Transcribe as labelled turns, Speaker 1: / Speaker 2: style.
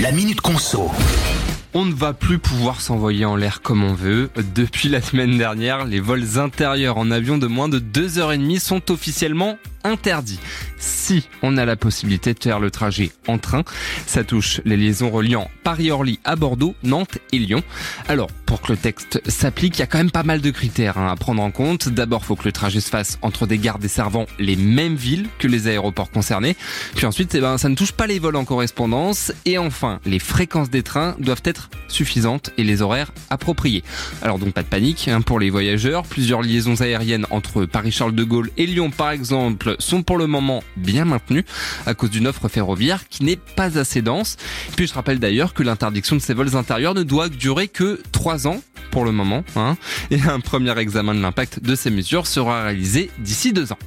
Speaker 1: La Minute Conso.
Speaker 2: On ne va plus pouvoir s'envoyer en l'air comme on veut. Depuis la semaine dernière, les vols intérieurs en avion de moins de 2h30 sont officiellement interdits. Si on a la possibilité de faire le trajet en train, ça touche les liaisons reliant Paris-Orly à Bordeaux, Nantes et Lyon. Alors, pour que le texte s'applique, il y a quand même pas mal de critères hein, à prendre en compte. D'abord, faut que le trajet se fasse entre des gares desservant les mêmes villes que les aéroports concernés. Puis ensuite, eh ben, ça ne touche pas les vols en correspondance. Et enfin, les fréquences des trains doivent être suffisantes et les horaires appropriés. Alors donc pas de panique hein, pour les voyageurs. Plusieurs liaisons aériennes entre Paris-Charles de Gaulle et Lyon par exemple sont pour le moment bien maintenues à cause d'une offre ferroviaire qui n'est pas assez dense. Puis je rappelle d'ailleurs que l'interdiction de ces vols intérieurs ne doit durer que 3 ans pour le moment. Hein, et un premier examen de l'impact de ces mesures sera réalisé d'ici 2 ans.